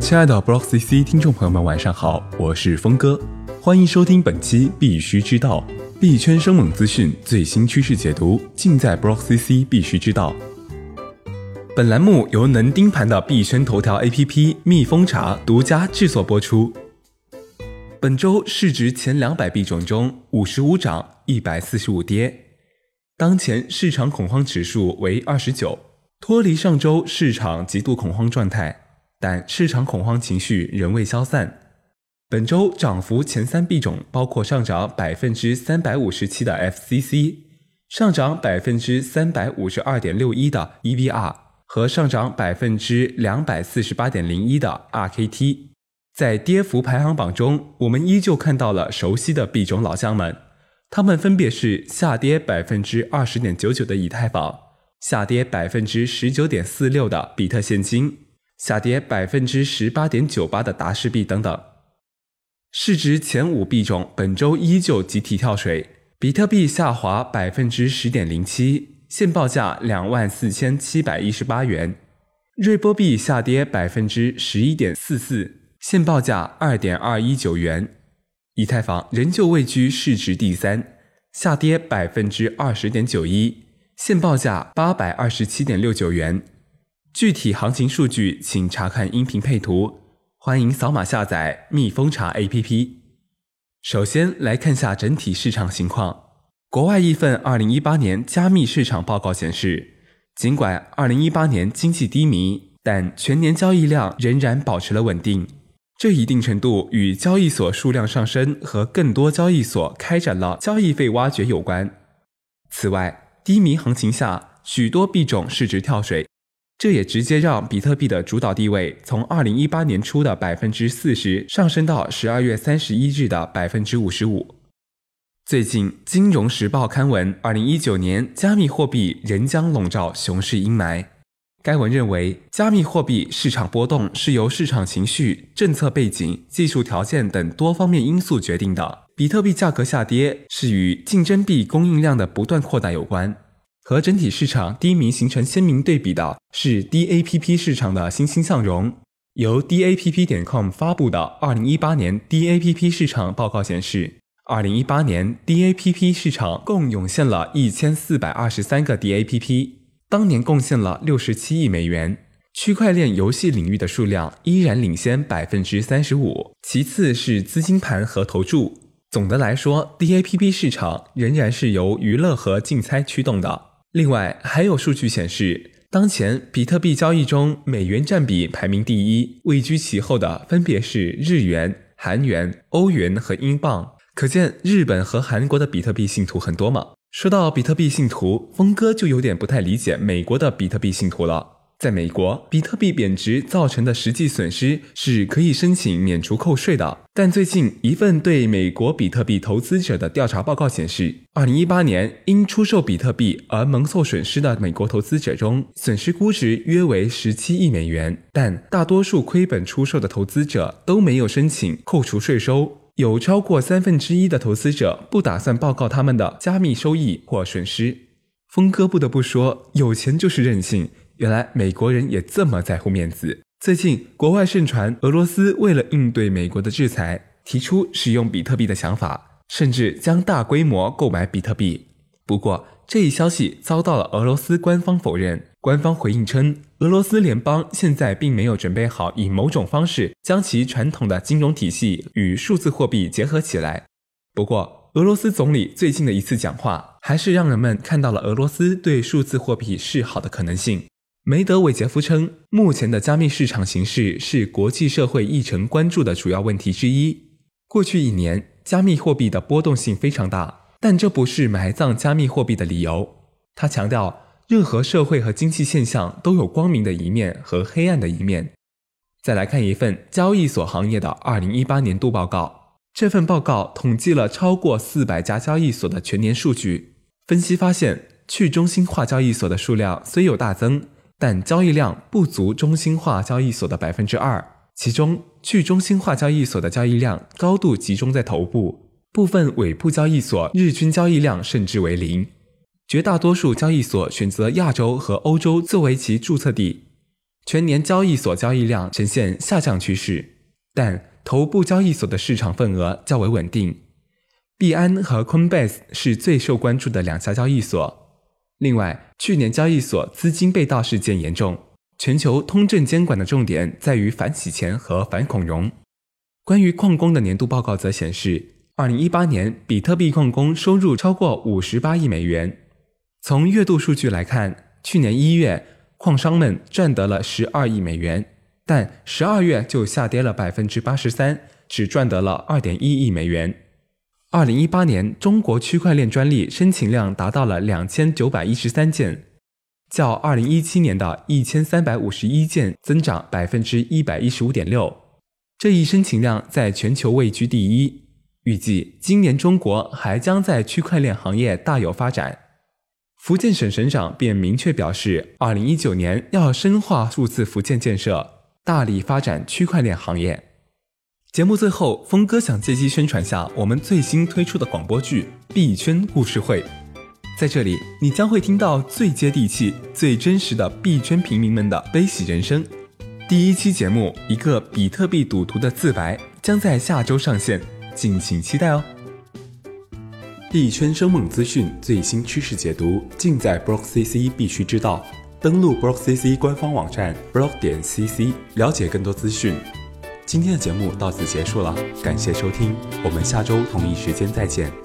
亲爱的 Block CC 听众朋友们，晚上好，我是峰哥，欢迎收听本期必须知道币圈生猛资讯最新趋势解读，尽在 Block CC 必须知道。本栏目由能盯盘的币圈头条 APP 蜜蜂茶独家制作播出。本周市值前两百币种中，五十五涨，一百四十五跌，当前市场恐慌指数为二十九，脱离上周市场极度恐慌状态。但市场恐慌情绪仍未消散。本周涨幅前三币种包括上涨百分之三百五十七的 FCC，上涨百分之三百五十二点六一的 EVR 和上涨百分之两百四十八点零一的 RKT。在跌幅排行榜中，我们依旧看到了熟悉的币种老将们，他们分别是下跌百分之二十点九九的以太坊，下跌百分之十九点四六的比特现金。下跌百分之十八点九八的达氏币等等，市值前五币种本周依旧集体跳水，比特币下滑百分之十点零七，现报价两万四千七百一十八元；瑞波币下跌百分之十一点四四，现报价二点二一九元；以太坊仍旧位居市值第三，下跌百分之二十点九一，现报价八百二十七点六九元。具体行情数据，请查看音频配图。欢迎扫码下载蜜蜂茶 APP。首先来看下整体市场情况。国外一份二零一八年加密市场报告显示，尽管二零一八年经济低迷，但全年交易量仍然保持了稳定。这一定程度与交易所数量上升和更多交易所开展了交易费挖掘有关。此外，低迷行情下，许多币种市值跳水。这也直接让比特币的主导地位从二零一八年初的百分之四十上升到十二月三十一日的百分之五十五。最近，《金融时报》刊文，二零一九年加密货币仍将笼罩熊市阴霾。该文认为，加密货币市场波动是由市场情绪、政策背景、技术条件等多方面因素决定的。比特币价格下跌是与竞争币供应量的不断扩大有关。和整体市场低迷形成鲜明对比的是 DAPP 市场的欣欣向荣。由 DAPP 点 com 发布的二零一八年 DAPP 市场报告显示，二零一八年 DAPP 市场共涌现了一千四百二十三个 DAPP，当年贡献了六十七亿美元。区块链游戏领域的数量依然领先百分之三十五，其次是资金盘和投注。总的来说，DAPP 市场仍然是由娱乐和竞猜驱动的。另外，还有数据显示，当前比特币交易中美元占比排名第一，位居其后的分别是日元、韩元、欧元和英镑。可见日本和韩国的比特币信徒很多嘛？说到比特币信徒，峰哥就有点不太理解美国的比特币信徒了。在美国，比特币贬值造成的实际损失是可以申请免除扣税的。但最近一份对美国比特币投资者的调查报告显示，二零一八年因出售比特币而蒙受损失的美国投资者中，损失估值约为十七亿美元。但大多数亏本出售的投资者都没有申请扣除税收，有超过三分之一的投资者不打算报告他们的加密收益或损失。峰哥不得不说，有钱就是任性。原来美国人也这么在乎面子。最近，国外盛传俄罗斯为了应对美国的制裁，提出使用比特币的想法，甚至将大规模购买比特币。不过，这一消息遭到了俄罗斯官方否认。官方回应称，俄罗斯联邦现在并没有准备好以某种方式将其传统的金融体系与数字货币结合起来。不过，俄罗斯总理最近的一次讲话，还是让人们看到了俄罗斯对数字货币示好的可能性。梅德韦杰夫称，目前的加密市场形势是国际社会议程关注的主要问题之一。过去一年，加密货币的波动性非常大，但这不是埋葬加密货币的理由。他强调，任何社会和经济现象都有光明的一面和黑暗的一面。再来看一份交易所行业的二零一八年度报告，这份报告统计了超过四百家交易所的全年数据，分析发现，去中心化交易所的数量虽有大增。但交易量不足中心化交易所的百分之二，其中去中心化交易所的交易量高度集中在头部，部分尾部交易所日均交易量甚至为零。绝大多数交易所选择亚洲和欧洲作为其注册地。全年交易所交易量呈现下降趋势，但头部交易所的市场份额较为稳定。币安和 Coinbase 是最受关注的两家交易所。另外，去年交易所资金被盗事件严重，全球通证监管的重点在于反洗钱和反恐融。关于矿工的年度报告则显示，二零一八年比特币矿工收入超过五十八亿美元。从月度数据来看，去年一月矿商们赚得了十二亿美元，但十二月就下跌了百分之八十三，只赚得了二点一亿美元。二零一八年，中国区块链专利申请量达到了两千九百一十三件，较二零一七年的一千三百五十一件增长百分之一百一十五点六。这一申请量在全球位居第一。预计今年中国还将在区块链行业大有发展。福建省省长便明确表示，二零一九年要深化数字福建建设，大力发展区块链行业。节目最后，峰哥想借机宣传下我们最新推出的广播剧《币圈故事会》。在这里，你将会听到最接地气、最真实的币圈平民们的悲喜人生。第一期节目《一个比特币赌徒的自白》将在下周上线，敬请期待哦！币圈生猛资讯、最新趋势解读，尽在 Brock CC 必须知道。登录 Brock CC 官方网站 block 点 cc，了解更多资讯。今天的节目到此结束了，感谢收听，我们下周同一时间再见。